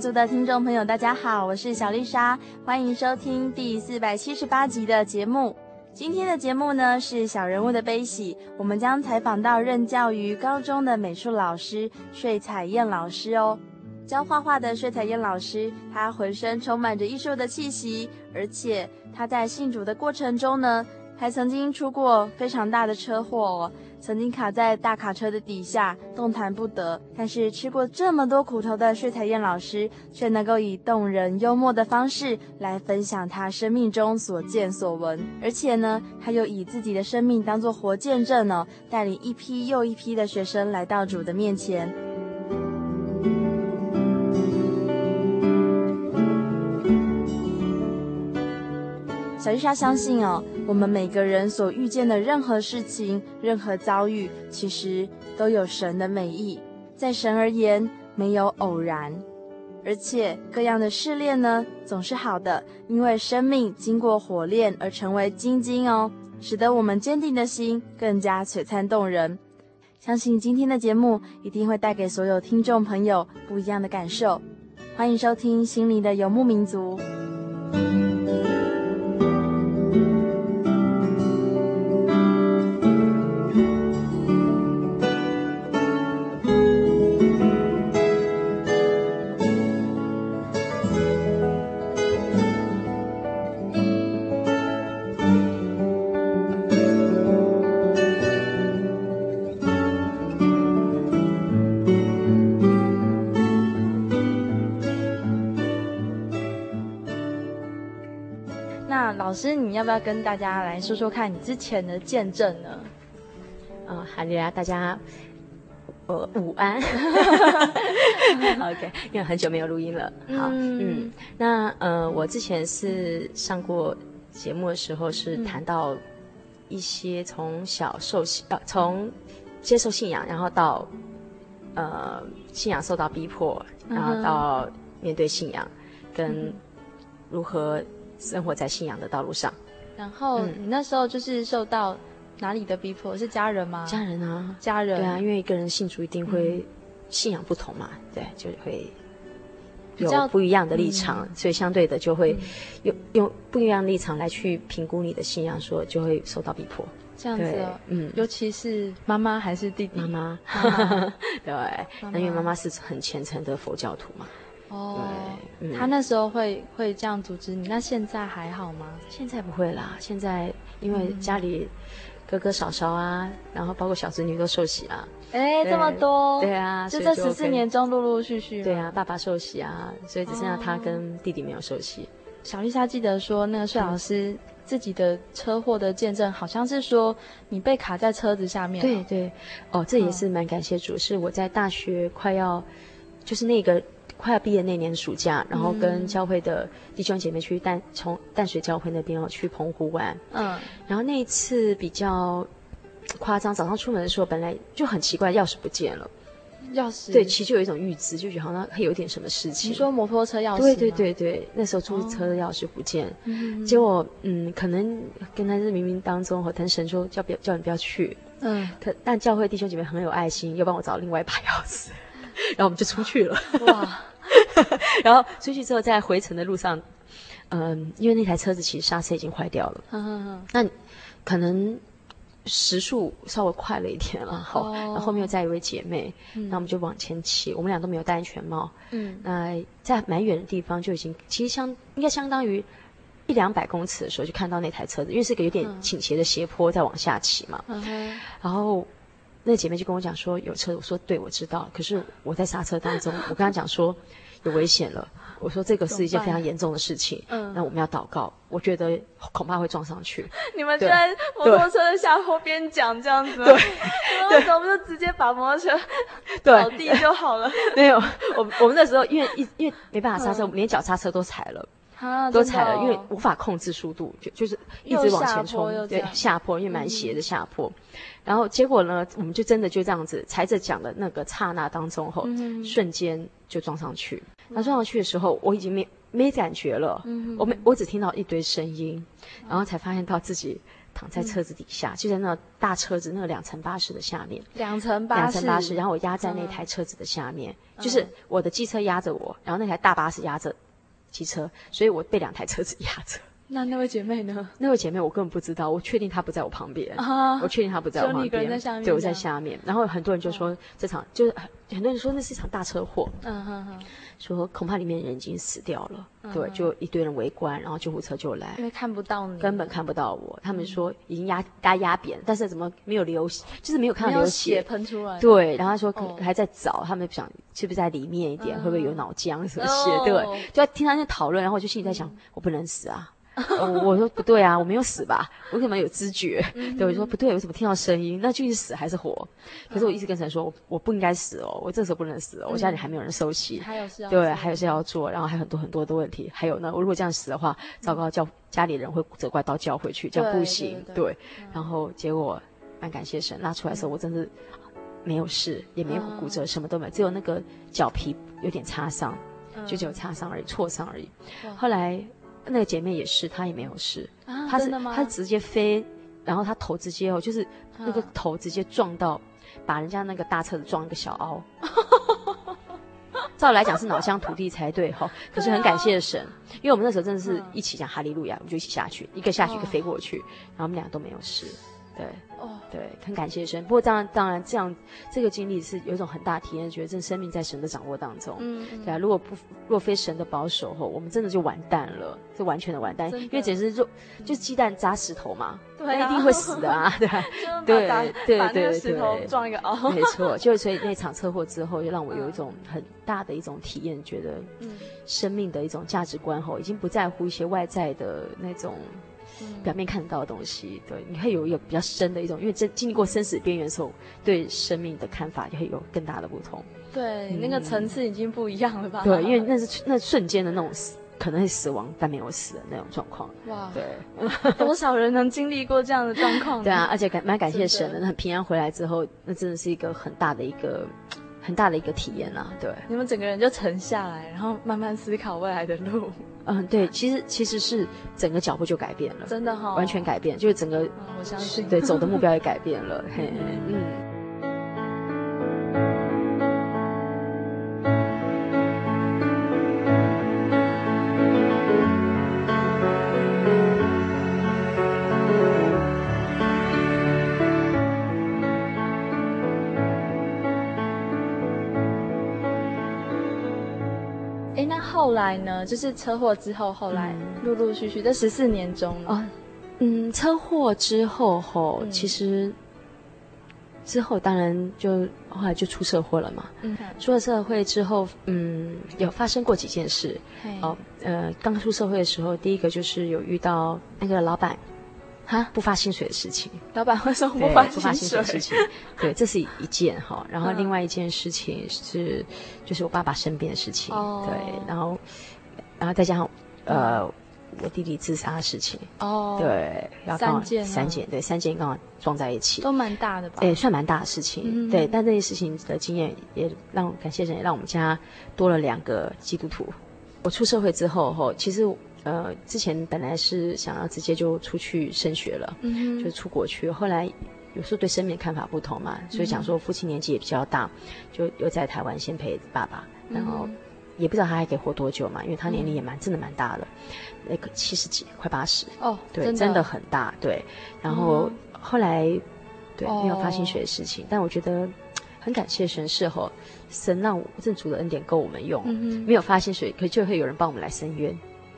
族的听众朋友，大家好，我是小丽莎，欢迎收听第四百七十八集的节目。今天的节目呢是小人物的悲喜，我们将采访到任教于高中的美术老师穗彩燕老师哦。教画画的穗彩燕老师，她浑身充满着艺术的气息，而且她在信主的过程中呢，还曾经出过非常大的车祸哦。曾经卡在大卡车的底下，动弹不得。但是吃过这么多苦头的穗彩燕老师，却能够以动人幽默的方式来分享他生命中所见所闻。而且呢，他又以自己的生命当作活见证、哦，带领一批又一批的学生来到主的面前。小丽莎相信哦，我们每个人所遇见的任何事情、任何遭遇，其实都有神的美意。在神而言，没有偶然，而且各样的试炼呢，总是好的，因为生命经过火炼而成为精金哦，使得我们坚定的心更加璀璨动人。相信今天的节目一定会带给所有听众朋友不一样的感受。欢迎收听《心灵的游牧民族》。老师，你要不要跟大家来说说看你之前的见证呢？啊，好的呀，大家，呃，午安。OK，因为很久没有录音了。好，嗯，嗯那呃，我之前是上过节目的时候，是谈到一些从小受信，呃，从接受信仰，然后到呃信仰受到逼迫，然后到面对信仰，跟如何。生活在信仰的道路上，然后你那时候就是受到哪里的逼迫？是家人吗？家人啊，家人。对啊，因为一个人信主一定会信仰不同嘛，嗯、对，就会有不一样的立场，嗯、所以相对的就会用用不一样的立场来去评估你的信仰，说就会受到逼迫。这样子、哦，嗯，尤其是妈妈还是弟弟？妈妈，对，那因为妈妈是很虔诚的佛教徒嘛。哦，对，他那时候会会这样阻止你，那现在还好吗？现在不会啦，现在因为家里哥哥嫂嫂啊，嗯、然后包括小侄女都受洗啊。哎，这么多？对啊，就这十四年中陆陆续续。对啊，爸爸受洗啊，所以只剩下他跟弟弟没有受洗。哦、小丽莎记得说，那个帅老师自己的车祸的见证，好像是说你被卡在车子下面。对对，哦，这也是蛮感谢主，是我在大学快要，就是那个。快要毕业那年暑假，然后跟教会的弟兄姐妹去淡从淡水教会那边哦去澎湖玩。嗯，然后那一次比较夸张，早上出门的时候本来就很奇怪，钥匙不见了。钥匙，对，其实就有一种预知，就觉得好像会有点什么事情。你说摩托车钥匙？对对对对，那时候出租车的钥匙不见，哦、结果嗯，可能跟他是冥冥当中和腾神说叫不要叫你不要去，嗯，他但教会弟兄姐妹很有爱心，又帮我找另外一把钥匙，然后我们就出去了。哇！然后出去之后，在回程的路上，嗯，因为那台车子其实刹车已经坏掉了，嗯嗯嗯，那可能。时速稍微快了一点了，好，oh. 然后后面又载一位姐妹，那、嗯、我们就往前骑，我们俩都没有戴安全帽，嗯，那在蛮远的地方就已经，其实相应该相当于一两百公尺的时候就看到那台车子，因为是个有点倾斜的斜坡在往下骑嘛，嗯，然后那姐妹就跟我讲说有车，我说对，我知道，可是我在刹车当中，我跟她讲说有危险了。我说这个是一件非常严重的事情，嗯，那我们要祷告。我觉得恐怕会撞上去。你们就在摩托车的下坡边讲这样子，对，为什么就直接把摩托车 倒地就好了？没有，我我们那时候因为一因为没办法刹车，我们连脚刹车都踩了，都踩了，因为无法控制速度，就就是一直往前冲，对，下坡因为蛮斜的下坡，然后结果呢，我们就真的就这样子踩着讲的那个刹那当中后，瞬间就撞上去。那撞上去的时候，我已经没没感觉了，嗯、我没我只听到一堆声音，然后才发现到自己躺在车子底下，嗯、就在那大车子那个两层巴士的下面，两层巴士，两层巴士，然后我压在那台车子的下面，嗯、就是我的机车压着我，然后那台大巴士压着机车，所以我被两台车子压着。那那位姐妹呢？那位姐妹我根本不知道，我确定她不在我旁边，啊、我确定她不在我旁边，对，我在下面。然后很多人就说这场、哦、就是很多人说那是一场大车祸，嗯哼哼，说恐怕里面人已经死掉了，嗯、对，就一堆人围观，然后救护车就来，因为看不到你，根本看不到我。他们说已经压压压扁，但是怎么没有流血，就是没有看到流血喷出来。对，然后他说可还在找，哦、他们想是不是在里面一点，嗯、会不会有脑浆什么血？哦、对，就要听他在讨论，然后我就心里在想，嗯、我不能死啊。我我说不对啊，我没有死吧？我怎么有知觉？对，我说不对，我怎么听到声音？那究竟是死还是活？可是我一直跟神说，我我不应该死哦，我这时候不能死哦，我家里还没有人收息，还有事要对，还有事要做，然后还有很多很多的问题。还有呢，我如果这样死的话，糟糕，叫家里人会责怪到教会去，这样不行。对，然后结果蛮感谢神，拉出来的时候我真的没有事，也没有骨折，什么都没有，只有那个脚皮有点擦伤，就只有擦伤而已，挫伤而已。后来。那个姐妹也是，她也没有事。啊、她是她直接飞，然后她头直接哦，就是那个头直接撞到，啊、把人家那个大车子撞一个小凹。照理来讲是脑浆土地才对哈、哦，可是很感谢神，啊、因为我们那时候真的是一起讲哈利路亚，我们就一起下去，一个下去，一个飞过去，然后我们两个都没有事。对，哦，对，很感谢神。不过当然，当然这样这个经历是有一种很大体验，觉得这生命在神的掌握当中。嗯，对啊，如果不若非神的保守后，我们真的就完蛋了，是完全的完蛋。因为简直就就是鸡蛋砸石头嘛，对，一定会死的啊，对，对，对，对，石头撞一个凹，没错。就所以那场车祸之后，就让我有一种很大的一种体验，觉得生命的一种价值观后，已经不在乎一些外在的那种。表面看得到的东西，对，你会有一个比较深的一种，因为这经历过生死边缘的时候，对生命的看法也会有更大的不同。对，嗯、那个层次已经不一样了吧？对，因为那是那瞬间的那种死，可能会死亡但没有死的那种状况。哇，对，多少人能经历过这样的状况？对啊，而且感蛮 感谢神的，那平安回来之后，那真的是一个很大的一个很大的一个体验啦。对，你们整个人就沉下来，然后慢慢思考未来的路。嗯，对，其实其实是整个脚步就改变了，真的哈、哦，完全改变，就是整个，嗯、我相信，对，走的目标也改变了，嘿，嗯。后来呢，就是车祸之后，后来陆陆续续这十四年中哦，嗯，车祸之后吼，嗯、其实之后当然就后来就出社会了嘛。嗯，出了社会之后，嗯，有发生过几件事。嘿哦，呃，刚出社会的时候，第一个就是有遇到那个老板。哈，不发薪水的事情，老板会说不发不发薪水的事情，对，这是一件哈。然后另外一件事情是，就是我爸爸生病的事情，对，然后，然后再加上呃，我弟弟自杀的事情。哦，对，要三件，三件，对，三件刚好撞在一起，都蛮大的吧？对，算蛮大的事情。嗯、对，但这些事情的经验也让感谢神，也让我们家多了两个基督徒。我出社会之后，哈其实呃，之前本来是想要直接就出去升学了，嗯，就出国去。后来有时候对生命看法不同嘛，所以想说父亲年纪也比较大，就又在台湾先陪爸爸，然后。也不知道他还可以活多久嘛，因为他年龄也蛮、嗯、真的蛮大的，那个七十几快八十哦，对，真的，很大，对。然后、嗯、后来对没有发薪水的事情，哦、但我觉得很感谢神，是吼神让我正主的恩典够我们用，嗯、没有发薪水，可就会有人帮我们来伸冤。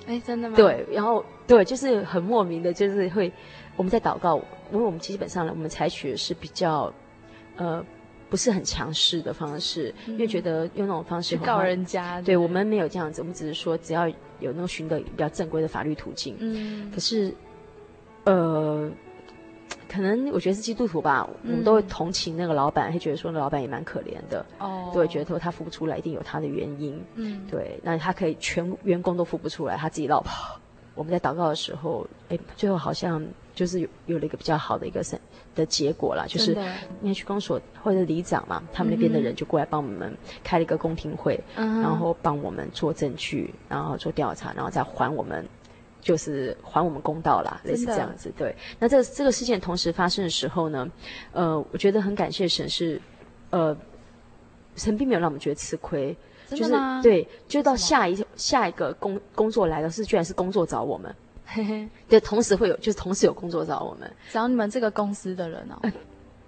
哎，真的吗？对，然后对，就是很莫名的，就是会我们在祷告，因为我们基本上呢，我们采取的是比较呃。不是很强势的方式，因为觉得用那种方式去告人家，对，对我们没有这样子，我们只是说只要有那种寻得比较正规的法律途径。嗯，可是，呃，可能我觉得是基督徒吧，嗯、我们都会同情那个老板，会觉得说那老板也蛮可怜的。哦，对，觉得说他付不出来，一定有他的原因。嗯，对，那他可以全员工都付不出来，他自己落跑。我们在祷告的时候，哎，最后好像就是有有了一个比较好的一个神的结果啦，就是因为区公所或者里长嘛，他们那边的人就过来帮我们开了一个公听会，嗯、然后帮我们做证据，然后做调查，然后再还我们，就是还我们公道啦，类似这样子。对，那这个这个事件同时发生的时候呢，呃，我觉得很感谢神是，呃，神并没有让我们觉得吃亏。就是对，就到下一下一个工工作来的是，居然是工作找我们，嘿嘿，对，同时会有，就是同时有工作找我们，找你们这个公司的人哦，呃，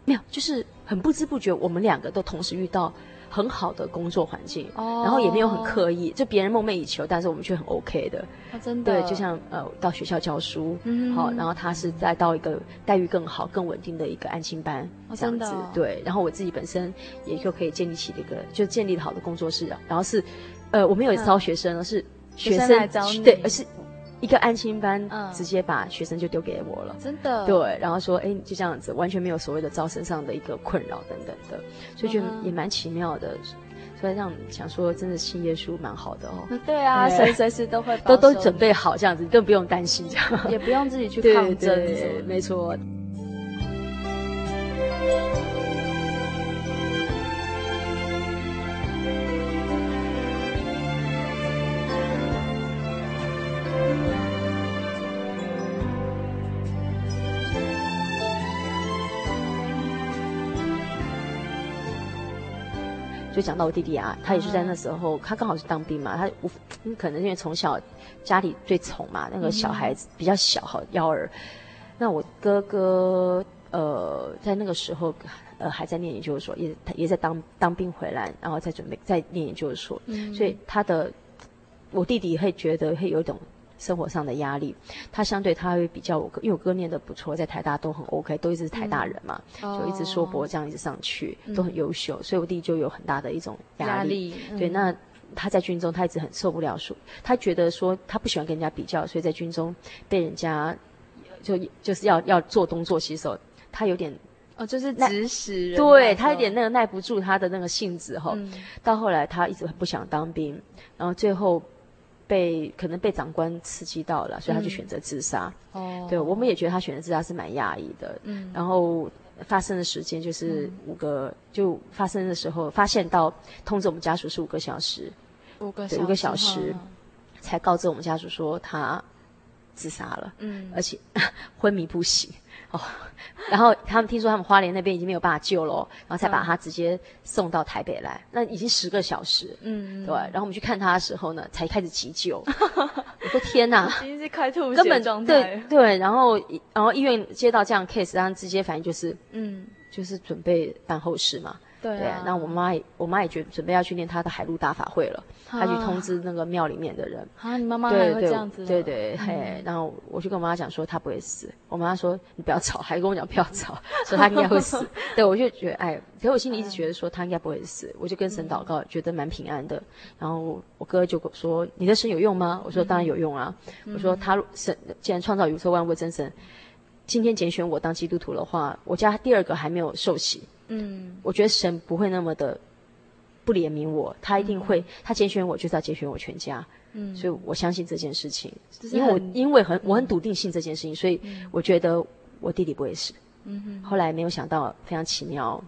没有，就是很不知不觉，我们两个都同时遇到。很好的工作环境，oh. 然后也没有很刻意，就别人梦寐以求，但是我们却很 OK 的。Oh, 真的，对，就像呃，到学校教书，好、mm -hmm. 哦，然后他是再到一个待遇更好、更稳定的一个安心班，oh, 这样子。对，然后我自己本身也就可以建立起这个，就建立好的工作室，然后是，呃，我们有招学生，是学生，学生来找你，对，而是。一个安心班，嗯，直接把学生就丢给我了，真的，对，然后说，哎，就这样子，完全没有所谓的招生上的一个困扰等等的，所以觉得也蛮奇妙的，嗯、所以让想说，真的信耶稣蛮好的哦。对啊，随随时都会都都准备好这样子，更不用担心这样，也不用自己去抗争，没错。就讲到我弟弟啊，他也是在那时候，他刚好是当兵嘛，他无可能因为从小家里最宠嘛，那个小孩子比较小哈，幺儿。那我哥哥呃，在那个时候呃还在念研究所，也他也在当当兵回来，然后再准备再念研究所，所以他的我弟弟会觉得会有一种。生活上的压力，他相对他会比较我哥，因为我哥念的不错，在台大都很 OK，都一直是台大人嘛，嗯、就一直硕博这样一直上去，嗯、都很优秀，所以我弟就有很大的一种压力。压力嗯、对，那他在军中，他一直很受不了，说他觉得说他不喜欢跟人家比较，所以在军中被人家就就是要要做东做西的时候，他有点哦，就是指使人，对他有点那个耐不住他的那个性子哈、嗯。到后来他一直很不想当兵，然后最后。被可能被长官刺激到了，所以他就选择自杀。哦、嗯，对，我们也觉得他选择自杀是蛮讶异的。嗯，然后发生的时间就是五个、嗯，就发生的时候发现到通知我们家属是五个小时，五个对五个小时才告知我们家属说他自杀了。嗯，而且 昏迷不醒。哦，然后他们听说他们花莲那边已经没有办法救了，然后才把他直接送到台北来。那已经十个小时，嗯，对。然后我们去看他的时候呢，才开始急救。我说天哪，已经是开吐血根本状态。对对，然后然后医院接到这样 case，然后直接反应就是，嗯，就是准备办后事嘛。对，啊，那我妈也，我妈也觉得准备要去念她的海陆大法会了，她去通知那个庙里面的人。啊，你妈妈还会这样子？对对，嘿、嗯，然后我就跟我妈讲说她不会死，我妈说你不要吵，还跟我讲不要吵，说她应该会死。对，我就觉得哎，可是我心里一直觉得说她应该不会死，我就跟神祷告，觉得蛮平安的。然后我哥就说你的神有用吗？我说当然有用啊。我说他神既然创造宇宙万物真神，今天拣选我当基督徒的话，我家第二个还没有受洗。嗯，我觉得神不会那么的不怜悯我，他一定会，嗯、他拣选我就是要拣选我全家。嗯，所以我相信这件事情，因为我因为很我很笃定信这件事情，所以我觉得我弟弟不会死。嗯哼。后来没有想到，非常奇妙。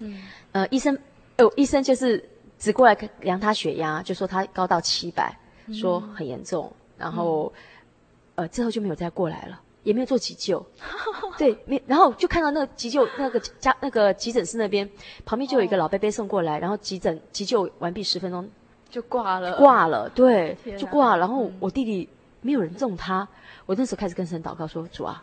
嗯。呃，医生，哦，医生就是只过来量他血压，就说他高到七百，说很严重，然后呃之后就没有再过来了，也没有做急救。对，没，然后就看到那个急救那个家那个急诊室那边旁边就有一个老伯伯送过来，然后急诊急救完毕十分钟。就挂了，挂了，对，就挂了。然后我弟弟没有人送他，嗯、我那时候开始跟神祷告说：“主啊，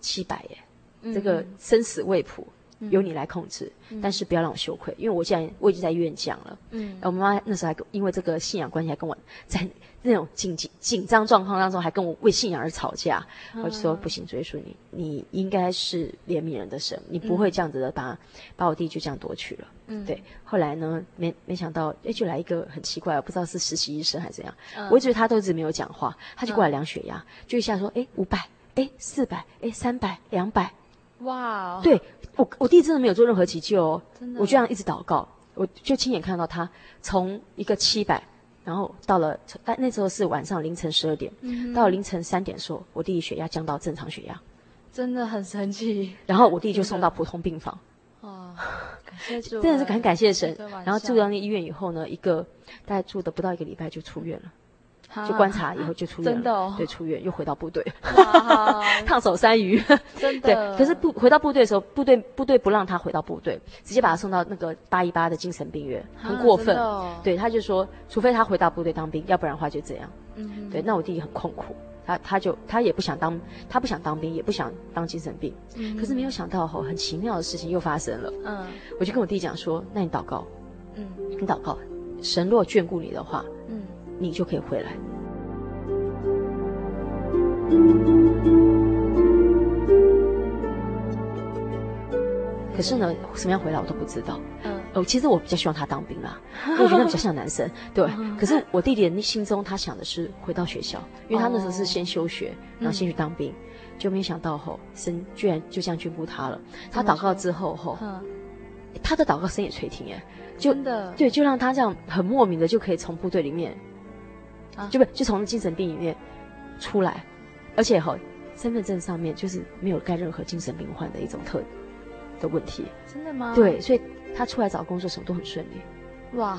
七百耶，嗯、这个生死未卜，嗯、由你来控制，嗯、但是不要让我羞愧，因为我现在我已经在医院讲了。嗯，我妈妈那时候还因为这个信仰关系还跟我在。”那种紧紧紧张状况当中，还跟我为信仰而吵架，嗯、我就说不行，追溯你，你应该是怜悯人的神，你不会这样子的把、嗯、把我弟就这样夺去了。嗯，对。后来呢，没没想到，哎，就来一个很奇怪，我不知道是实习医生还是怎样，嗯、我一直他都一直没有讲话，他就过来量血压，嗯、就一下说，哎，五百，哎，四百，哎，三百，两百，哇、哦！对我，我弟真的没有做任何急救哦，真的，我就这样一直祷告，我就亲眼看到他从一个七百。然后到了，哎，那时候是晚上凌晨十二点，嗯、到了凌晨三点的时候，我弟弟血压降到正常血压，真的很神奇。然后我弟弟就送到普通病房，哦，感谢主，真的是很感谢神。然后住到那医院以后呢，一个大概住的不到一个礼拜就出院了。就观察以后就出院了，真的哦，对，出院又回到部队，烫手山芋，真的。对，可是部回到部队的时候，部队部队不让他回到部队，直接把他送到那个八一八的精神病院，很过分。对，他就说，除非他回到部队当兵，要不然的话就这样。嗯，对，那我弟弟很痛苦，他他就他也不想当，他不想当兵，也不想当精神病。嗯，可是没有想到吼，很奇妙的事情又发生了。嗯，我就跟我弟讲说，那你祷告，嗯，你祷告，神若眷顾你的话，嗯。你就可以回来。可是呢，什么样回来我都不知道。嗯，哦，其实我比较希望他当兵啦，我觉得比较像男生。对，可是我弟弟的心中他想的是回到学校，因为他那时候是先休学，然后先去当兵，就没想到吼神居然就这样眷顾他了。他祷告之后吼，他的祷告声也垂听哎，就对，就让他这样很莫名的就可以从部队里面。就不就从精神病里面出来，而且哈，身份证上面就是没有盖任何精神病患的一种特的问题。真的吗？对，所以他出来找工作什么都很顺利。哇，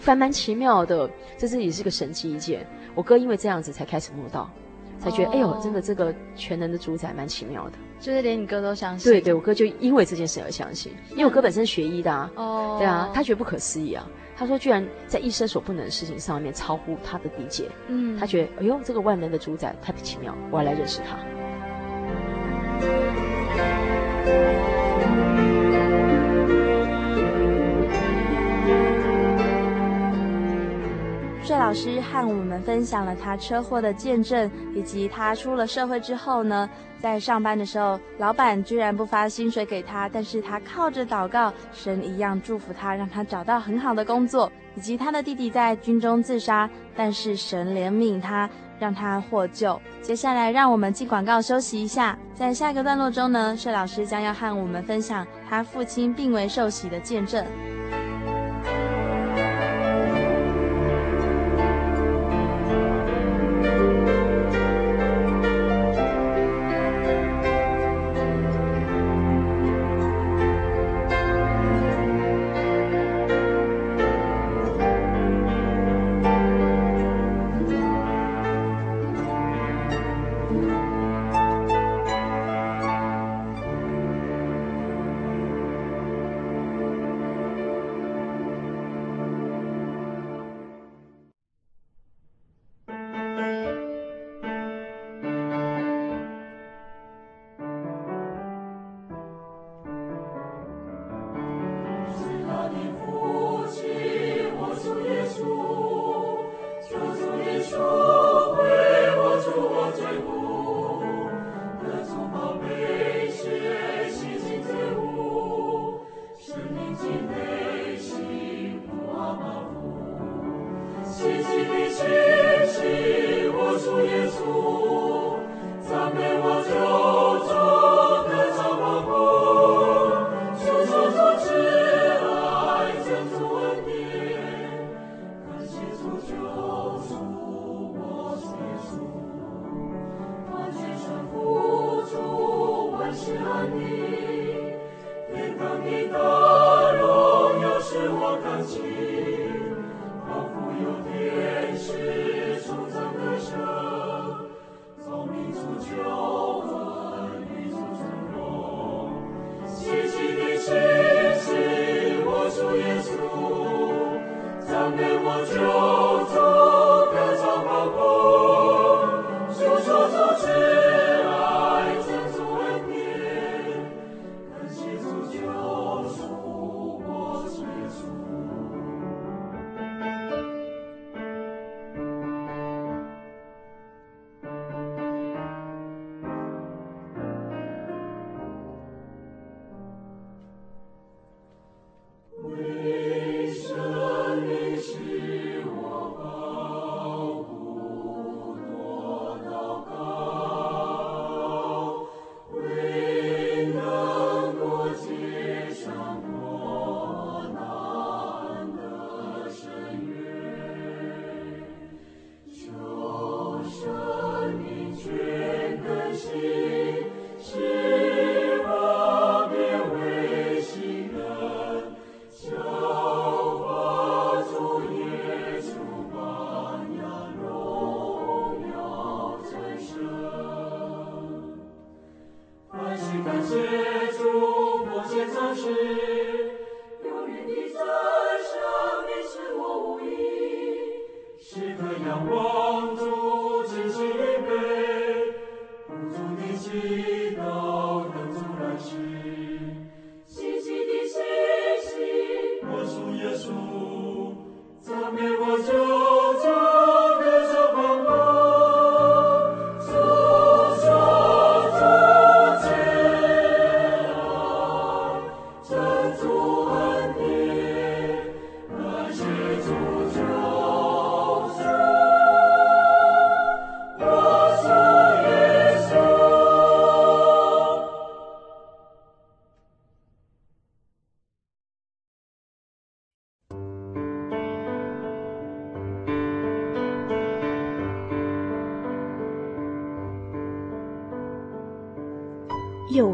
还蛮奇妙的，这是也是个神奇一件。我哥因为这样子才开始摸到，才觉得、oh. 哎呦，真的这个全能的主宰蛮奇妙的。就是连你哥都相信。对对，我哥就因为这件事而相信，因为我哥本身学医的啊。哦。Oh. 对啊，他觉得不可思议啊。他说：“居然在一生所不能的事情上面超乎他的理解，嗯，他觉得，哎呦，这个万能的主宰太奇妙，我要来认识他。”帅老师和我们分享了他车祸的见证，以及他出了社会之后呢，在上班的时候，老板居然不发薪水给他，但是他靠着祷告，神一样祝福他，让他找到很好的工作，以及他的弟弟在军中自杀，但是神怜悯他，让他获救。接下来，让我们进广告休息一下，在下一个段落中呢，帅老师将要和我们分享他父亲病危受洗的见证。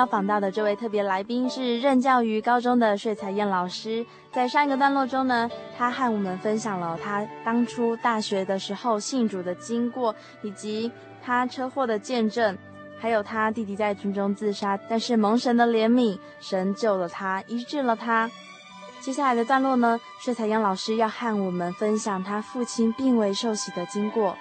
要访到的这位特别来宾是任教于高中的税彩燕老师。在上一个段落中呢，他和我们分享了他当初大学的时候信主的经过，以及他车祸的见证，还有他弟弟在军中自杀，但是蒙神的怜悯，神救了他，医治了他。接下来的段落呢，税彩燕老师要和我们分享他父亲病危受洗的经过。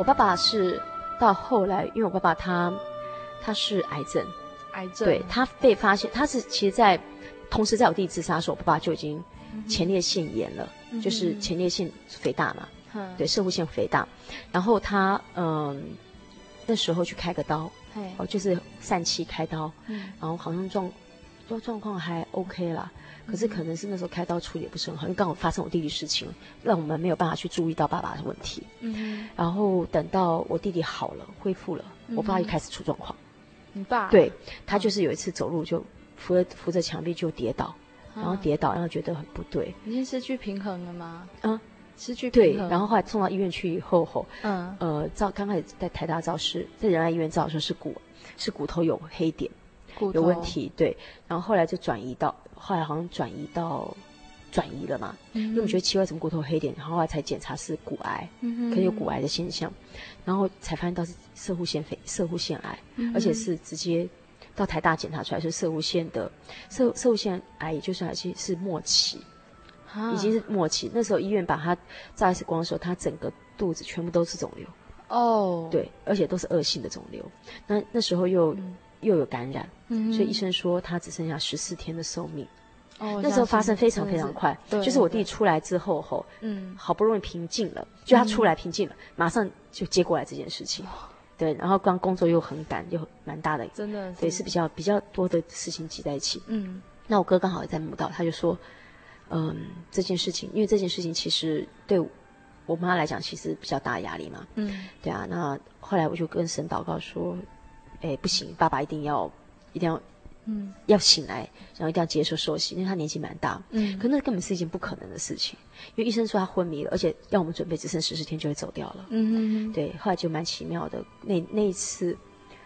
我爸爸是到后来，因为我爸爸他他是癌症，癌症，对，他被发现，他是其实在同时在我弟弟自杀的时候，我爸爸就已经前列腺炎了，嗯、就是前列腺肥大嘛，嗯、对，射护腺肥大，然后他嗯那时候去开个刀，哦，就是疝气开刀，嗯、然后好像状状状况还 OK 啦。可是可能是那时候开刀处理也不是很好，因为刚好发生我弟弟事情，让我们没有办法去注意到爸爸的问题。嗯，然后等到我弟弟好了，恢复了，我爸又开始出状况。你爸？对，他就是有一次走路就扶着扶着墙壁就跌倒，然后跌倒，然后觉得很不对。已经失去平衡了吗？嗯，失去平衡。对，然后后来送到医院去以后，后嗯呃照刚开始在台大照是在仁爱医院照的时候是骨是骨头有黑点，有问题。对，然后后来就转移到。后来好像转移到转移了嘛，嗯、因为我们觉得奇怪，怎么骨头黑点，然后后来才检查是骨癌，嗯、哼可能有骨癌的现象，然后才发现到是射护腺肥射护腺癌，嗯、而且是直接到台大检查出来是射护腺的摄摄护腺癌，也就是还是是末期，啊、已经是末期。那时候医院把他照 X 光的时候，他整个肚子全部都是肿瘤哦，对，而且都是恶性的肿瘤。那那时候又。嗯又有感染，嗯、所以医生说他只剩下十四天的寿命。哦，那时候发生非常非常快，是就是我弟出来之后吼，嗯，好不容易平静了，就他出来平静了，嗯、马上就接过来这件事情。哦、对，然后刚工作又很赶，又蛮大的，真的，对，是比较比较多的事情挤在一起。嗯，那我哥刚好也在母道，他就说，嗯，这件事情，因为这件事情其实对我妈来讲，其实比较大压力嘛。嗯，对啊，那后来我就跟神祷告说。哎，不行，爸爸一定要，一定要，嗯，要醒来，然后一定要接受受洗，因为他年纪蛮大，嗯，可那根本是一件不可能的事情，因为医生说他昏迷了，而且要我们准备只剩十四天就会走掉了，嗯嗯对，后来就蛮奇妙的，那那一次，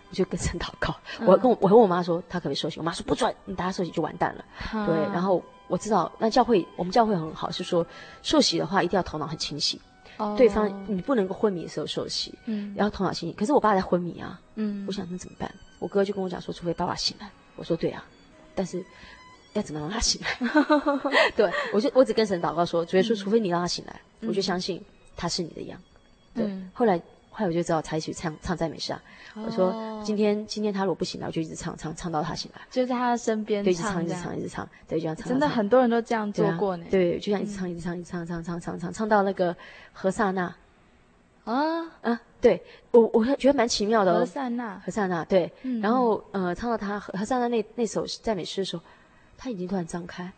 我就跟神 祷告，嗯、我跟我我和我妈说，他可不可以受洗，我妈说不准，你打他受洗就完蛋了，嗯、对，然后我知道那教会我们教会很好，是说受洗的话一定要头脑很清醒。Oh. 对方，你不能够昏迷的时候休息，嗯，然后头脑清醒。可是我爸在昏迷啊，嗯，我想那怎么办？我哥就跟我讲说，除非爸爸醒来。我说对啊，但是要怎么让他醒来？对，我就我只跟神祷告说，主耶稣，除非你让他醒来，嗯、我就相信他是你的羊。对，嗯、后来。后来我就知道他一起唱唱赞美诗啊。我说今天今天他如果不醒来，我就一直唱唱唱到他醒来，就在他的身边，对，一直唱一直唱一直唱，对，就这样唱。真的很多人都这样做过呢。对，就像一直唱一直唱一直唱唱唱唱唱唱到那个何萨那。啊？啊！对。我我觉得蛮奇妙的。何萨那。何萨那对，然后呃唱到他何何萨那那那首赞美诗的时候，他眼睛突然张开，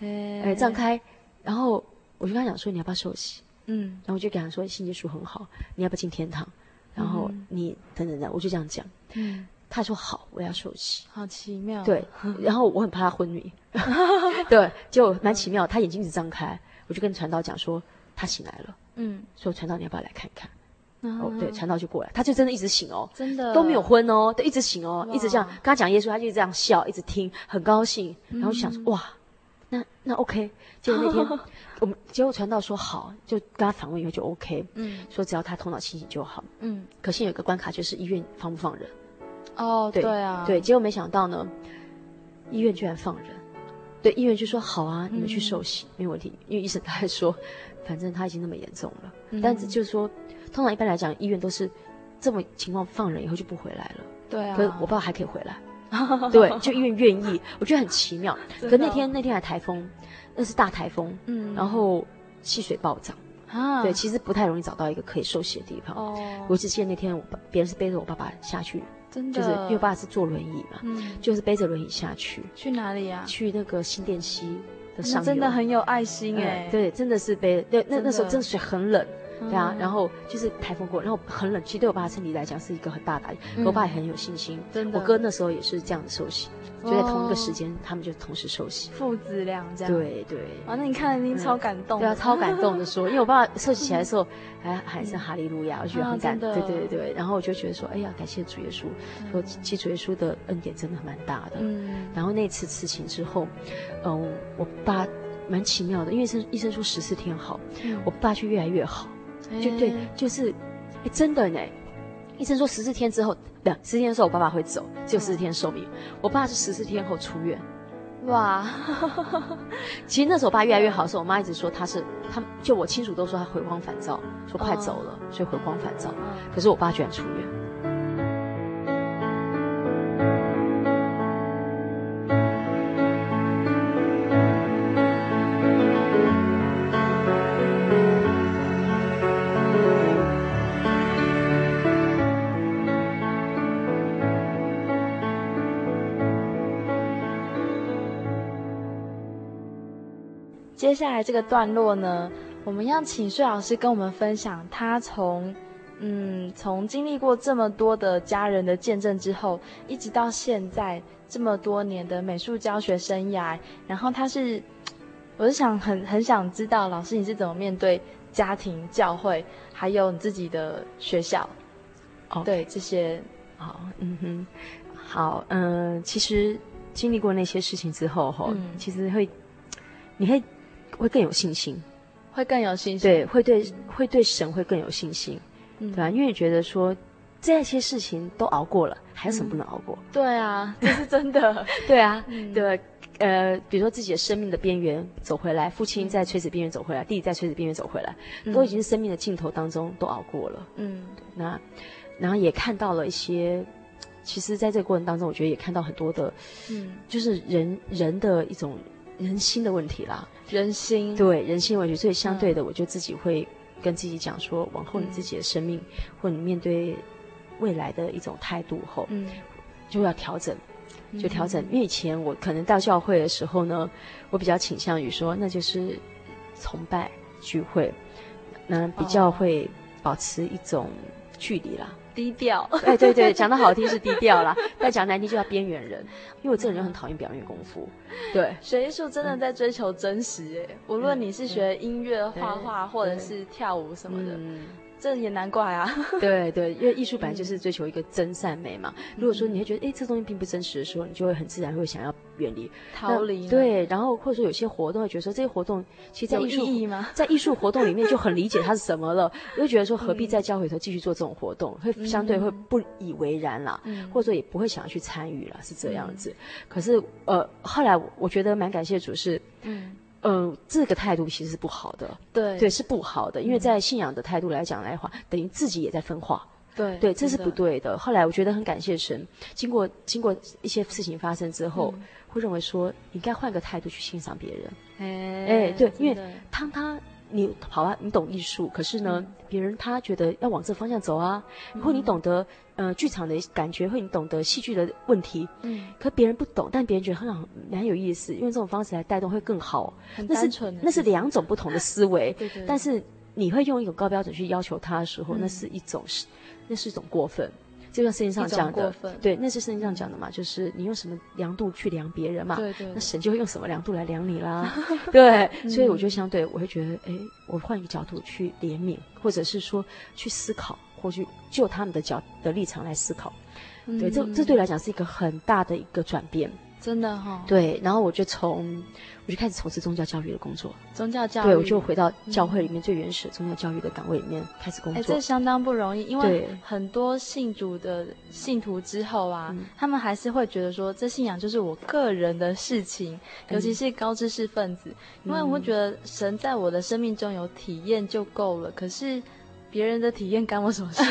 哎张开，然后我就跟他讲说，你要不要受洗？嗯，然后我就给他说，信耶稣很好，你要不要进天堂？然后你等等等，我就这样讲。嗯，他说好，我要受洗。好奇妙。对，然后我很怕他昏迷。对，就蛮奇妙，他眼睛一直张开，我就跟传道讲说他醒来了。嗯，说传道你要不要来看看？哦，对，传道就过来，他就真的一直醒哦，真的都没有昏哦，都一直醒哦，一直这样跟他讲耶稣，他就这样笑，一直听，很高兴，然后就想说哇。那那 OK，结果那天 我们结果传道说好，就跟他访问以后就 OK，嗯，说只要他头脑清醒就好，嗯。可是有一个关卡就是医院放不放人，哦，对啊，对，结果没想到呢，医院居然放人，对，医院就说好啊，你们去受洗没问题，因为医生他还说，反正他已经那么严重了，但是就是说，通常一般来讲医院都是这么情况放人以后就不回来了，对啊，可是我爸还可以回来。对，就医院愿意，我觉得很奇妙。可那天那天还台风，那是大台风，嗯，然后溪水暴涨啊，对，其实不太容易找到一个可以休息的地方。哦，我只记得那天我爸别人是背着我爸爸下去，真的，就是因为我爸爸是坐轮椅嘛，嗯，就是背着轮椅下去。去哪里呀？去那个新店溪的上游。真的很有爱心哎，对，真的是背，对，那那时候真的水很冷，对啊，然后就是台风过，然后很冷，其实对我爸身体来讲是一个很大打击。我爸也很有信心，真的。我哥那时候也是这样的受洗，就在同一个时间，他们就同时受洗，父子俩这样。对对。啊，那你看了，你超感动。对啊，超感动的说，因为我爸受洗起来的时候，还还是哈利路亚，我觉得很感动。对对对对，然后我就觉得说，哎呀，感谢主耶稣，说其实主耶稣的恩典真的蛮大的。嗯。然后那次事情之后，嗯，我爸。蛮奇妙的，因为是医生说十四天好，嗯、我爸却越来越好，欸、就对，就是，哎，真的呢。医生说十四天之后，不，十四天的时候我爸爸会走，只有十四天寿命。嗯、我爸是十四天后出院，哇！其实那时候我爸越来越好的时候，我妈一直说他是，他就我亲属都说他回光返照，说快走了，哦、所以回光返照。可是我爸居然出院。接下来这个段落呢，我们要请穗老师跟我们分享他从，嗯，从经历过这么多的家人的见证之后，一直到现在这么多年的美术教学生涯，然后他是，我是想很很想知道老师你是怎么面对家庭、教会，还有你自己的学校，哦.对这些，好，嗯哼，好，嗯、呃，其实经历过那些事情之后，哈、嗯，其实会，你会。会更有信心，会更有信心，对，会对，会对神会更有信心，嗯、对吧？因为你觉得说这些事情都熬过了，还有什么不能熬过？嗯、对啊，这是真的。对啊，嗯、对，呃，比如说自己的生命的边缘走回来，父亲在垂死边缘走回来，嗯、弟弟在垂死边缘走回来，嗯、都已经是生命的尽头当中都熬过了。嗯，那然后也看到了一些，其实在这个过程当中，我觉得也看到很多的，嗯，就是人人的一种。人心的问题啦，人心。对人心问题，所以相对的，我就自己会跟自己讲说，往后你自己的生命，嗯、或你面对未来的一种态度后，嗯，就要调整，就调整。嗯、因为以前我可能到教会的时候呢，我比较倾向于说，那就是崇拜聚会，那比较会保持一种距离啦。低调，哎，对对，讲的好听是低调啦，但讲难听就叫边缘人。因为我这个人很讨厌表面功夫，对，学艺术真的在追求真实哎，无论你是学音乐、画画，或者是跳舞什么的。这也难怪啊，对对，因为艺术本来就是追求一个真善美嘛。如果说你会觉得，哎，这东西并不真实的时候，你就会很自然会想要远离、逃离。对，然后或者说有些活动会觉得说，这些活动其实在艺术意义吗？在艺术活动里面就很理解它是什么了，又觉得说何必再教会里头继续做这种活动，会相对会不以为然啦，或者说也不会想要去参与了，是这样子。可是呃，后来我觉得蛮感谢主是，嗯。嗯、呃，这个态度其实是不好的，对对是不好的，因为在信仰的态度来讲来的话，嗯、等于自己也在分化，对对，这是不对的。后来我觉得很感谢神，经过经过一些事情发生之后，嗯、会认为说你应该换个态度去欣赏别人，哎哎，对，因为当他。你好啊，你懂艺术，可是呢，别人他觉得要往这方向走啊，或你懂得呃剧场的感觉，或你懂得戏剧的问题，嗯，可别人不懂，但别人觉得很好，蛮有意思，用这种方式来带动会更好，很单纯，那是那是两种不同的思维，对对，但是你会用一种高标准去要求他的时候，那是一种是，那是一种过分。就像圣经上讲的，对，那是圣经上讲的嘛，就是你用什么量度去量别人嘛，对对，那神就会用什么量度来量你啦，对，所以我就相对我会觉得，哎，我换一个角度去怜悯，或者是说去思考，或去就他们的角的立场来思考，对，这这对我来讲是一个很大的一个转变。真的哈，对，然后我就从我就开始从事宗教教育的工作，宗教教育，对，我就回到教会里面最原始宗教教育的岗位里面开始工作。哎，这相当不容易，因为很多信主的信徒之后啊，他们还是会觉得说，这信仰就是我个人的事情，尤其是高知识分子，因为我会觉得神在我的生命中有体验就够了，可是别人的体验干我什么事？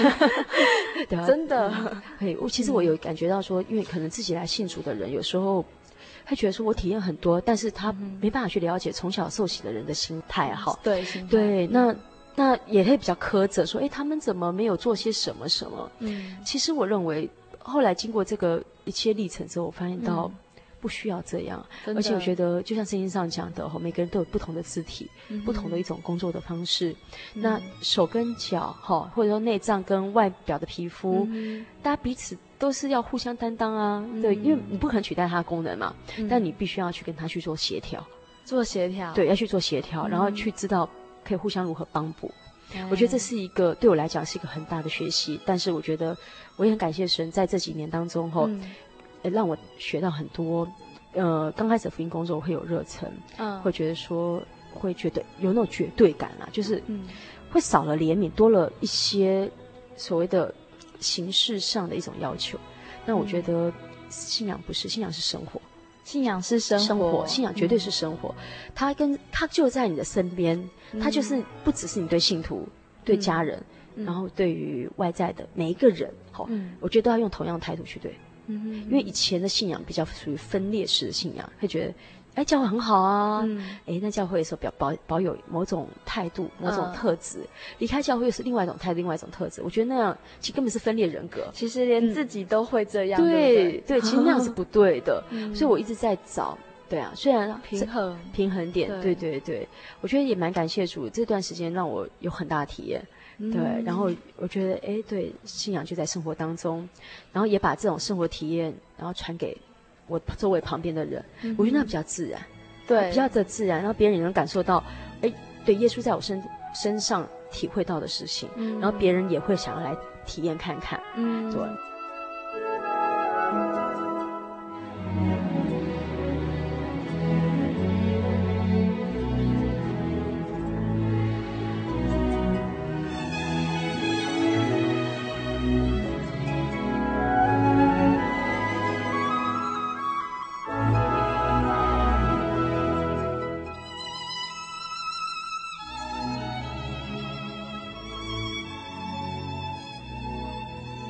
对啊，真的，嘿，我其实我有感觉到说，因为可能自己来信主的人，有时候他觉得说我体验很多，但是他没办法去了解从小受洗的人的心态哈。对，对，那那也会比较苛责说，哎，他们怎么没有做些什么什么？嗯，其实我认为后来经过这个一切历程之后，我发现到不需要这样。而且我觉得，就像圣经上讲的，每个人都有不同的肢体，嗯、不同的一种工作的方式。嗯、那手跟脚，哈，或者说内脏跟外表的皮肤，嗯、大家彼此都是要互相担当啊。嗯、对，因为你不可能取代它的功能嘛，嗯、但你必须要去跟它去做协调，做协调。对，要去做协调，嗯、然后去知道可以互相如何帮补。嗯、我觉得这是一个对我来讲是一个很大的学习，但是我觉得我也很感谢神，在这几年当中，哈、嗯，让我学到很多。呃，刚开始福音工作会有热忱，嗯，会觉得说，会觉得有那种绝对感啊，就是，会少了怜悯，多了一些所谓的形式上的一种要求。那我觉得信仰不是，信仰是生活，信仰是生活，生活，信仰绝对是生活。他跟他就在你的身边，他就是不只是你对信徒、对家人，然后对于外在的每一个人，好，我觉得都要用同样的态度去对。嗯哼，因为以前的信仰比较属于分裂式的信仰，会觉得，哎，教会很好啊，嗯，哎，那教会的时候表保保有某种态度、某种特质，离开教会又是另外一种态度、另外一种特质。我觉得那样其实根本是分裂人格，其实连自己都会这样。对对，其实那样是不对的，所以我一直在找，对啊，虽然平衡。平衡点，对对对，我觉得也蛮感谢主，这段时间让我有很大的体验。对，然后我觉得，哎，对，信仰就在生活当中，然后也把这种生活体验，然后传给我周围旁边的人，嗯、我觉得那比较自然，对，比较的自然，然后别人也能感受到，哎，对，耶稣在我身身上体会到的事情，嗯、然后别人也会想要来体验看看，嗯，对。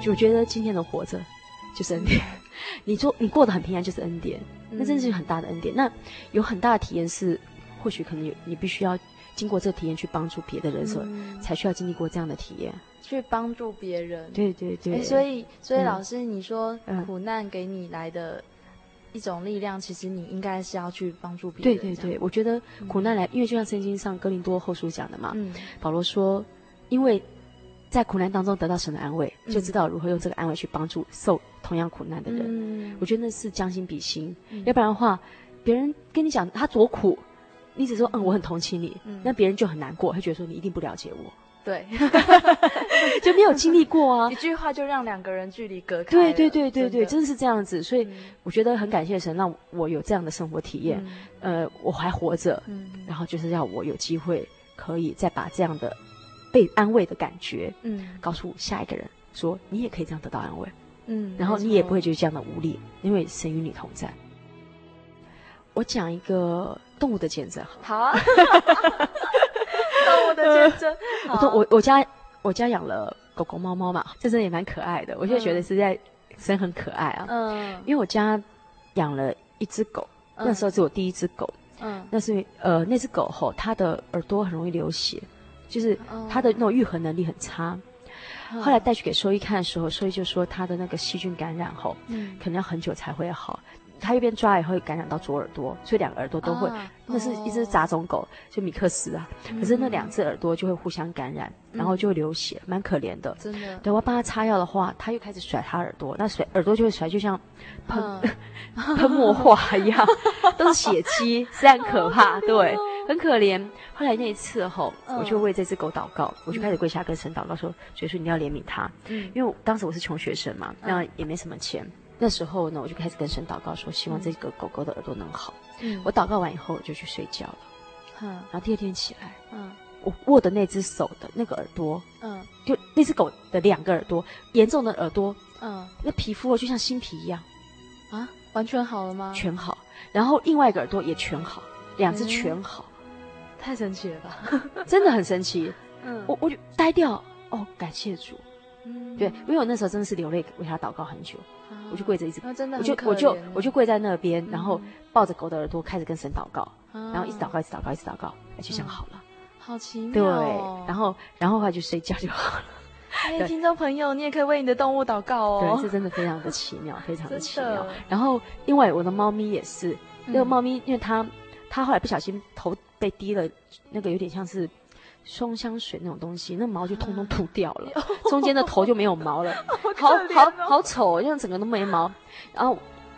我觉得今天的活着就是恩典，你做你过得很平安就是恩典，那真的是很大的恩典。那有很大的体验是，或许可能有你必须要经过这个体验去帮助别的人时候，才需要经历过这样的体验，去帮助别人。对对对。所以所以老师，你说苦难给你来的一种力量，其实你应该是要去帮助别人。对对对，我觉得苦难来，因为就像圣经上哥林多后书讲的嘛，嗯保罗说，因为。在苦难当中得到神的安慰，就知道如何用这个安慰去帮助受同样苦难的人。嗯、我觉得那是将心比心，嗯、要不然的话，别人跟你讲他多苦，你只说嗯我很同情你，嗯、那别人就很难过，他觉得说你一定不了解我，对，就没有经历过啊，一句话就让两个人距离隔开。对对对对对，真的，是这样子，所以我觉得很感谢神让我有这样的生活体验，嗯、呃，我还活着，嗯、然后就是要我有机会可以再把这样的。被安慰的感觉，嗯，告诉下一个人说，你也可以这样得到安慰，嗯，然后你也不会觉得这样的无力，因为神与你同在。我讲一个动物的见证，好啊，动物的见证，我我我家我家养了狗狗猫猫嘛，这真的也蛮可爱的，我现在觉得是在真很可爱啊，嗯，因为我家养了一只狗，那时候是我第一只狗，嗯，那是呃那只狗吼它的耳朵很容易流血。就是他的那种愈合能力很差，后来带去给兽医看的时候，兽医就说他的那个细菌感染后，嗯，可能要很久才会好。他一边抓以后会感染到左耳朵，所以两个耳朵都会。那是一只杂种狗，就米克斯啊。可是那两只耳朵就会互相感染，然后就会流血，蛮可怜的。真的。等我帮他擦药的话，他又开始甩他耳朵，那甩耳朵就会甩，就像喷 喷墨画一样，都是血迹，实在很可怕。对。很可怜。后来那一次后，我就为这只狗祷告，我就开始跪下跟神祷告说：“所以说你要怜悯它。”嗯，因为当时我是穷学生嘛，那也没什么钱。那时候呢，我就开始跟神祷告说：“希望这个狗狗的耳朵能好。”嗯，我祷告完以后就去睡觉了。嗯，然后第二天起来，嗯，我握的那只手的那个耳朵，嗯，就那只狗的两个耳朵，严重的耳朵，嗯，那皮肤就像新皮一样，啊，完全好了吗？全好。然后另外一个耳朵也全好，两只全好。太神奇了吧！真的很神奇。嗯，我我就呆掉。哦，感谢主。嗯，对，因为我那时候真的是流泪为他祷告很久。我就跪着一直，真的，我就我就我就跪在那边，然后抱着狗的耳朵开始跟神祷告，然后一直祷告，一直祷告，一直祷告，就这样好了。好奇妙。对，然后然后后来就睡觉就好了。哎，听众朋友，你也可以为你的动物祷告哦。对，这真的非常的奇妙，非常的奇妙。然后，因为我的猫咪也是，那个猫咪，因为它它后来不小心头被滴了那个有点像是松香水那种东西，那毛就通通吐掉了，中间的头就没有毛了，好好好丑，因为整个都没毛。然后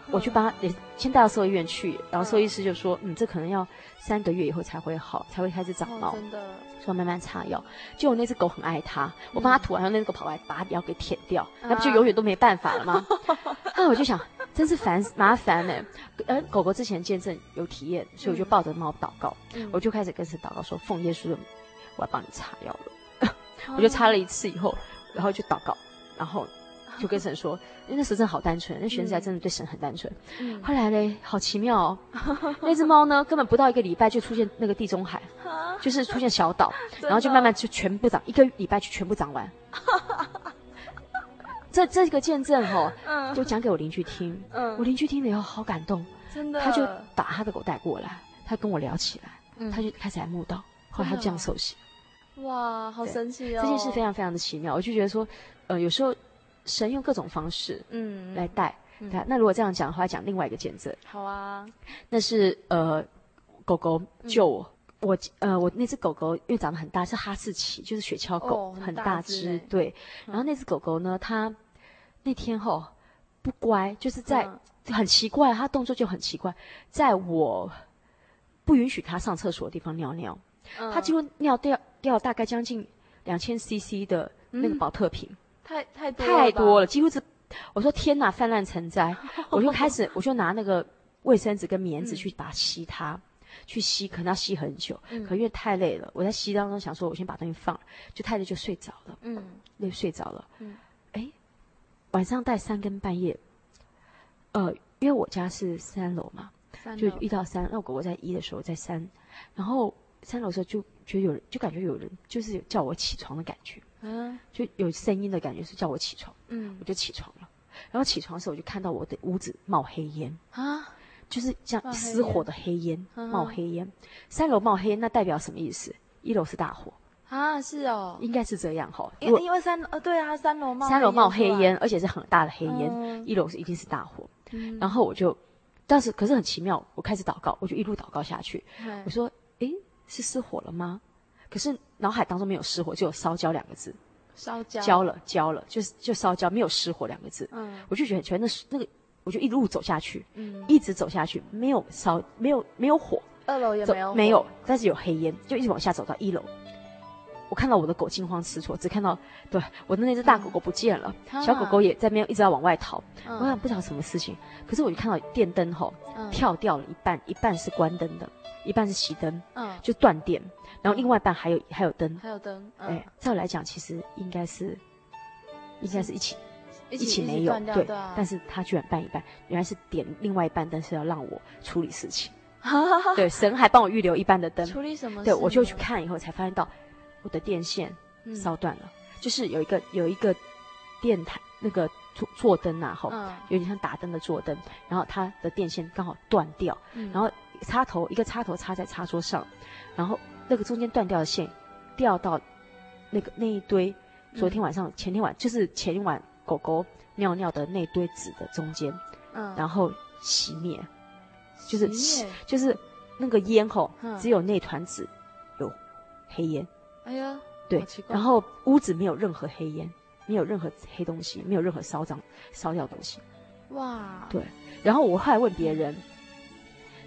我去帮他也先带到兽医院去，然后兽医师就说，嗯，这可能要三个月以后才会好，才会开始长毛。真的。说慢慢擦药，结果那只狗很爱它，我帮它涂完后，那只狗跑来把它药给舔掉，那不就永远都没办法了吗？那我就想，真是烦麻烦呢。呃，狗狗之前见证有体验，所以我就抱着猫祷告，我就开始跟神祷告说，奉耶稣的名，我要帮你擦药了。我就擦了一次以后，然后就祷告，然后。就跟神说，因为那时候真的好单纯，那玄子还真的对神很单纯。嗯、后来嘞，好奇妙哦，那只猫呢，根本不到一个礼拜就出现那个地中海，就是出现小岛，然后就慢慢就全部长，一个礼拜就全部长完。这这个见证哈、哦，就讲给我邻居听，嗯、我邻居听了以后好感动，真的，他就把他的狗带过来，他跟我聊起来，嗯、他就开始来慕道，后来他这样受洗。哇，好神奇哦！这件事非常非常的奇妙，我就觉得说，呃，有时候。神用各种方式，嗯，来带。那如果这样讲的话，讲另外一个见证。好啊，那是呃，狗狗救我。我呃，我那只狗狗因为长得很大，是哈士奇，就是雪橇狗，很大只。对。然后那只狗狗呢，它那天吼不乖，就是在很奇怪，他动作就很奇怪，在我不允许他上厕所的地方尿尿，他几乎尿掉掉大概将近两千 CC 的那个保特瓶。太太多太多了，几乎是我说天哪，泛滥成灾，我就开始我就拿那个卫生纸跟棉纸去把它吸它，嗯、去吸，可能要吸很久，嗯、可因为太累了，我在吸当中想说，我先把东西放，就太累就睡着了，嗯，累睡着了，晚上带三更半夜，呃，因为我家是三楼嘛，就一到三，那我狗狗在一的时候在三，然后三楼的时候就觉得有人，就感觉有人就是叫我起床的感觉。嗯，就有声音的感觉是叫我起床，嗯，我就起床了。然后起床的时候，我就看到我的屋子冒黑烟。啊，就是像失火的黑烟，冒黑烟。三楼冒黑烟，那代表什么意思？一楼是大火啊？是哦，应该是这样哈。因为因为三呃对啊，三楼冒三楼冒黑烟，而且是很大的黑烟，一楼是一定是大火。然后我就，但是可是很奇妙，我开始祷告，我就一路祷告下去。我说，诶，是失火了吗？可是脑海当中没有失火，就有烧焦两个字。烧焦，焦了，焦了，就是就烧焦，没有失火两个字。嗯，我就觉得全那那个，我就一路走下去，嗯，一直走下去，没有烧，没有没有火。二楼也没有，没有，但是有黑烟，就一直往下走到一楼。我看到我的狗惊慌失措，只看到对我的那只大狗狗不见了，小狗狗也在那边一直要往外逃。我想不知道什么事情，可是我就看到电灯吼跳掉了一半，一半是关灯的，一半是熄灯，嗯，就断电。然后另外一半还有还有灯，还有灯。哎，照理来讲，其实应该是应该是一起一起没有对，但是他居然半一半，原来是点另外一半灯是要让我处理事情。对，神还帮我预留一半的灯。处理什么？对，我就去看以后才发现到。我的电线烧断了，嗯、就是有一个有一个电台那个座座灯呐，吼，嗯、有点像打灯的座灯，然后它的电线刚好断掉，嗯、然后插头一个插头插在插座上，然后那个中间断掉的线掉到那个那一堆，昨天晚上、嗯、前天晚就是前一晚狗狗尿尿的那堆纸的中间，嗯，然后熄灭，就是就是那个烟吼，嗯、只有那团纸有黑烟。哎呀，对，然后屋子没有任何黑烟，没有任何黑东西，没有任何烧脏、烧掉东西。哇，对。然后我后来问别人，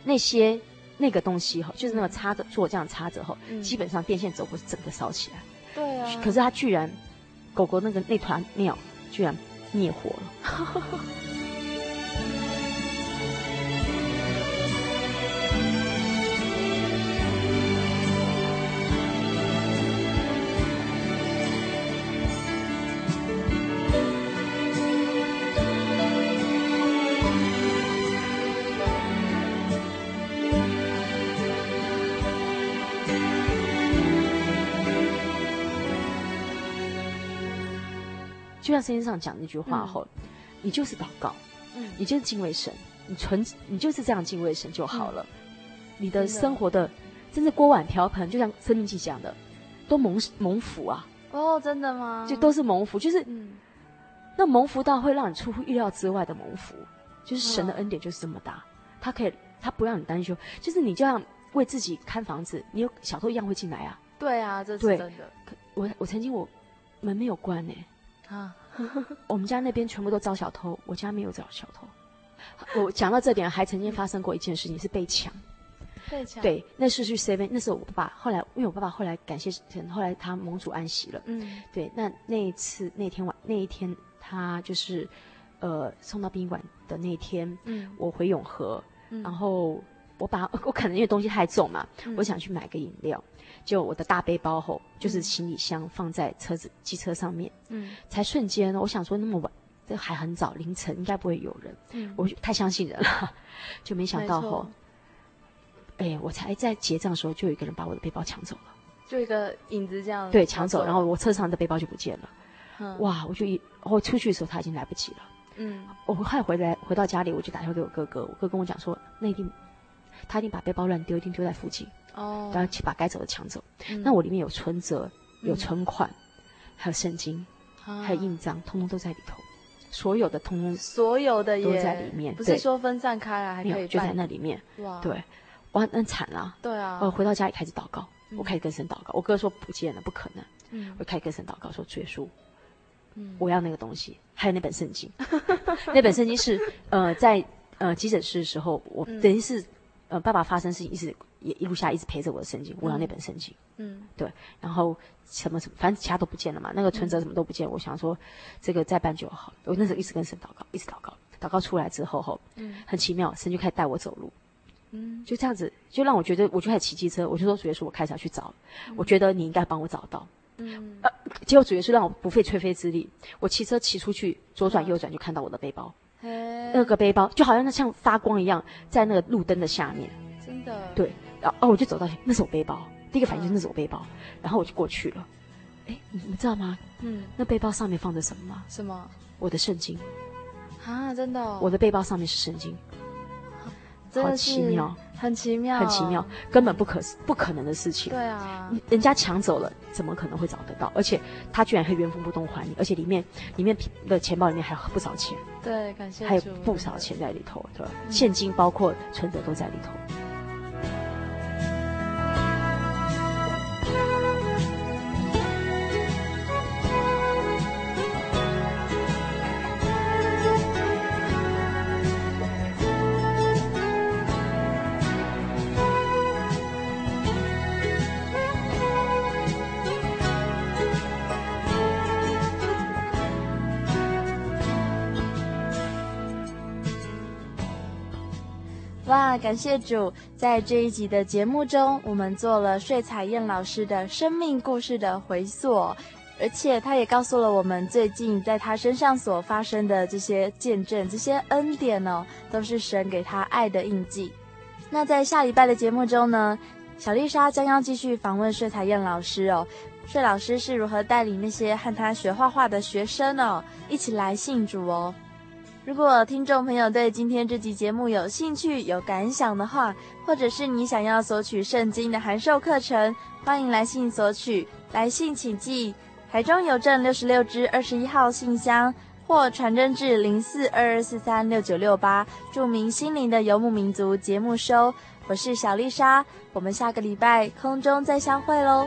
那些那个东西哈，就是那个插着做这样插着哈，基本上电线走过是整个烧起来。对啊。可是它居然，狗狗那个那团尿居然灭火了。像圣经上讲那句话后，嗯、你就是祷告，嗯，你就是敬畏神，你纯你就是这样敬畏神就好了。嗯、你的生活的，真的锅碗瓢盆，就像《生命记》讲的，都蒙蒙福啊，哦，真的吗？就都是蒙福，就是，嗯，那蒙福到会让你出乎意料之外的蒙福，就是神的恩典就是这么大，嗯、他可以，他不让你担忧，就是你就像为自己看房子，你有小偷一样会进来啊。对啊，这是真的。我我曾经我门没有关呢、欸，啊，我们家那边全部都遭小偷，我家没有遭小偷。我讲到这点，还曾经发生过一件事情是被抢。被抢。对，那是去 seven，那是我爸爸。后来因为我爸爸后来感谢神，后来他蒙主安息了。嗯。对，那那一次那天晚那一天，他就是呃送到殡仪馆的那一天，嗯，我回永和，嗯、然后我把 我可能因为东西太重嘛，嗯、我想去买个饮料，就我的大背包后就是行李箱放在车子机车上面，嗯，才瞬间我想说那么晚。这还很早，凌晨应该不会有人。嗯，我太相信人了，就没想到后，哎，我才在结账的时候，就有一个人把我的背包抢走了，就一个影子这样。对，抢走，然后我车上的背包就不见了。嗯，哇，我就一我出去的时候他已经来不及了。嗯，我快回来回到家里，我就打电话给我哥哥，我哥跟我讲说，那一定他一定把背包乱丢，一定丢在附近。哦，然后去把该走的抢走。那我里面有存折，有存款，还有圣经，还有印章，通通都在里头。所有的通通，所有的都在里面，不是说分散开来，还可以就在那里面。哇，对，哇，那惨了。对啊，我回到家里开始祷告，我开始跟神祷告。我哥说不见了，不可能。嗯，我开始跟神祷告说主耶稣，嗯，我要那个东西，还有那本圣经。那本圣经是呃，在呃急诊室的时候，我等于是呃爸爸发生事情，一直也一路下一直陪着我的圣经，我要那本圣经。嗯，对，然后。什么什么，反正其他都不见了嘛。那个存折什么都不见。嗯、我想说，这个再办就好。我那时候一直跟神祷告，一直祷告，祷告出来之后，吼，嗯，很奇妙，神就开始带我走路，嗯，就这样子，就让我觉得，我就开始骑机车，我就说主耶稣，我开始要去找，嗯、我觉得你应该帮我找到，嗯，呃，结果主耶稣让我不费吹灰之力，我骑车骑出去，左转右转就看到我的背包，嗯、那个背包就好像那像发光一样，在那个路灯的下面，真的，对，然后哦，我就走到去，那是我背包。第一个反应就是那是我背包，然后我就过去了。哎，你们知道吗？嗯，那背包上面放着什么吗？什么？我的圣经。啊，真的哦？我的背包上面是圣经。好奇妙，很奇妙，很奇妙，根本不可不可能的事情。对啊，人家抢走了，怎么可能会找得到？而且他居然会原封不动还你，而且里面里面的钱包里面还有不少钱。对，感谢。还有不少钱在里头，对吧？现金包括存折都在里头。感谢主！在这一集的节目中，我们做了睡彩燕老师的生命故事的回溯，而且他也告诉了我们最近在他身上所发生的这些见证、这些恩典哦，都是神给他爱的印记。那在下礼拜的节目中呢，小丽莎将要继续访问睡彩燕老师哦，睡老师是如何带领那些和他学画画的学生哦，一起来信主哦。如果听众朋友对今天这集节目有兴趣、有感想的话，或者是你想要索取圣经的函授课程，欢迎来信索取。来信请寄台中邮政六十六支二十一号信箱，或传真至零四二二四三六九六八，注明“心灵的游牧民族”节目收。我是小丽莎，我们下个礼拜空中再相会喽。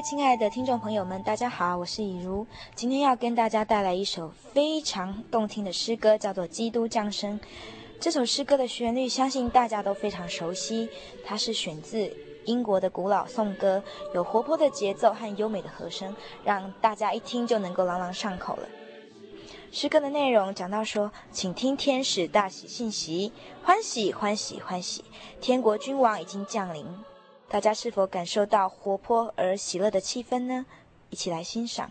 位亲爱的听众朋友们，大家好，我是以如。今天要跟大家带来一首非常动听的诗歌，叫做《基督降生》。这首诗歌的旋律，相信大家都非常熟悉。它是选自英国的古老颂歌，有活泼的节奏和优美的和声，让大家一听就能够朗朗上口了。诗歌的内容讲到说：“请听天使大喜信息，欢喜欢喜欢喜，天国君王已经降临。”大家是否感受到活泼而喜乐的气氛呢？一起来欣赏。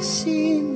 心。